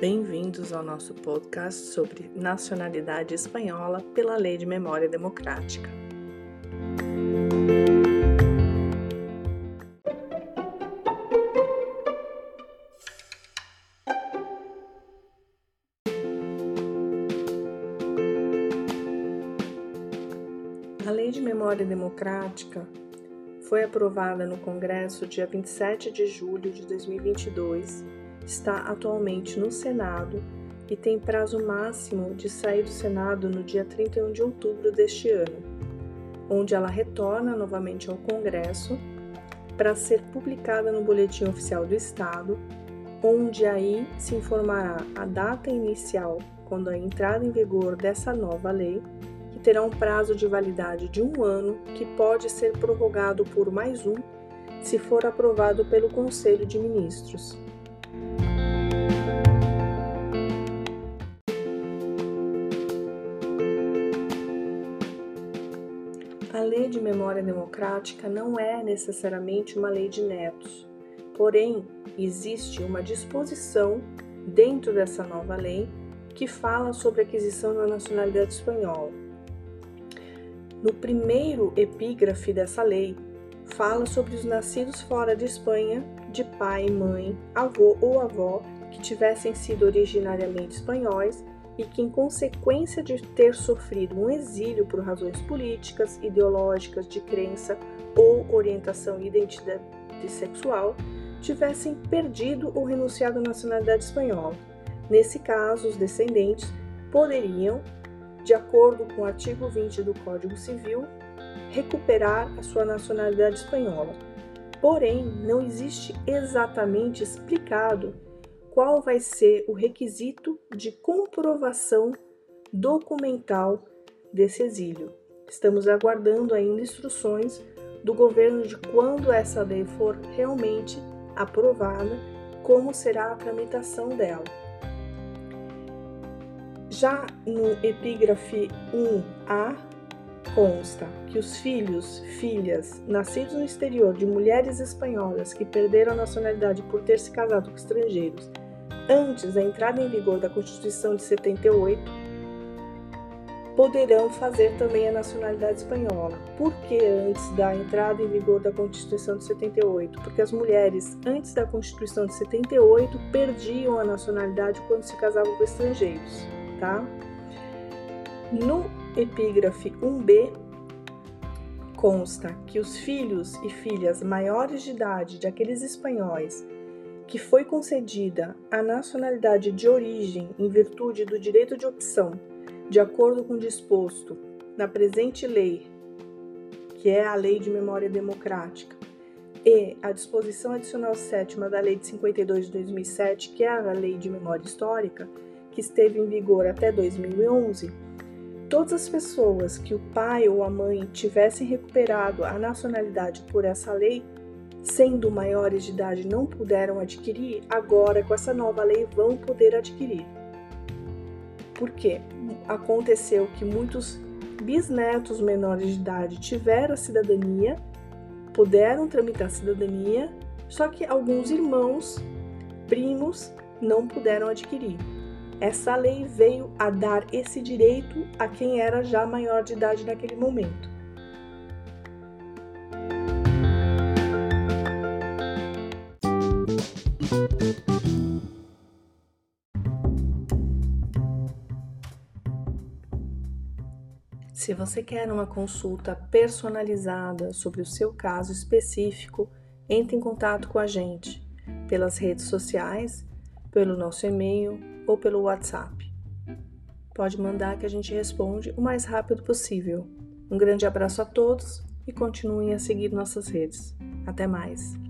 bem-vindos ao nosso podcast sobre nacionalidade espanhola pela Lei de Memória Democrática. A Lei de Memória Democrática foi aprovada no Congresso dia 27 de julho de 2022 está atualmente no Senado e tem prazo máximo de sair do Senado no dia 31 de outubro deste ano, onde ela retorna novamente ao Congresso para ser publicada no Boletim Oficial do Estado, onde aí se informará a data inicial quando a entrada em vigor dessa nova lei, que terá um prazo de validade de um ano, que pode ser prorrogado por mais um, se for aprovado pelo Conselho de Ministros. Lei de Memória Democrática não é necessariamente uma lei de netos, porém, existe uma disposição dentro dessa nova lei que fala sobre a aquisição da nacionalidade espanhola. No primeiro epígrafe dessa lei, fala sobre os nascidos fora de Espanha, de pai, mãe, avô ou avó que tivessem sido originariamente espanhóis e que, em consequência de ter sofrido um exílio por razões políticas, ideológicas, de crença ou orientação e identidade sexual, tivessem perdido ou renunciado à nacionalidade espanhola. Nesse caso, os descendentes poderiam, de acordo com o artigo 20 do Código Civil, recuperar a sua nacionalidade espanhola. Porém, não existe exatamente explicado qual vai ser o requisito de comprovação documental desse exílio. Estamos aguardando ainda instruções do governo de quando essa lei for realmente aprovada, como será a tramitação dela. Já no epígrafe 1A consta que os filhos, filhas, nascidos no exterior de mulheres espanholas que perderam a nacionalidade por ter se casado com estrangeiros antes da entrada em vigor da Constituição de 78, poderão fazer também a nacionalidade espanhola. Por que antes da entrada em vigor da Constituição de 78? Porque as mulheres, antes da Constituição de 78, perdiam a nacionalidade quando se casavam com estrangeiros, tá? No epígrafe 1b consta que os filhos e filhas maiores de idade de aqueles espanhóis que foi concedida a nacionalidade de origem em virtude do direito de opção, de acordo com o disposto na presente lei, que é a Lei de Memória Democrática, e a disposição adicional sétima da Lei de 52 de 2007, que é a Lei de Memória Histórica, que esteve em vigor até 2011, todas as pessoas que o pai ou a mãe tivessem recuperado a nacionalidade por essa lei sendo maiores de idade não puderam adquirir, agora com essa nova lei vão poder adquirir. Porque aconteceu que muitos bisnetos menores de idade tiveram a cidadania, puderam tramitar a cidadania, só que alguns irmãos, primos, não puderam adquirir. Essa lei veio a dar esse direito a quem era já maior de idade naquele momento. Se você quer uma consulta personalizada sobre o seu caso específico, entre em contato com a gente pelas redes sociais, pelo nosso e-mail ou pelo WhatsApp. Pode mandar que a gente responde o mais rápido possível. Um grande abraço a todos e continuem a seguir nossas redes. Até mais!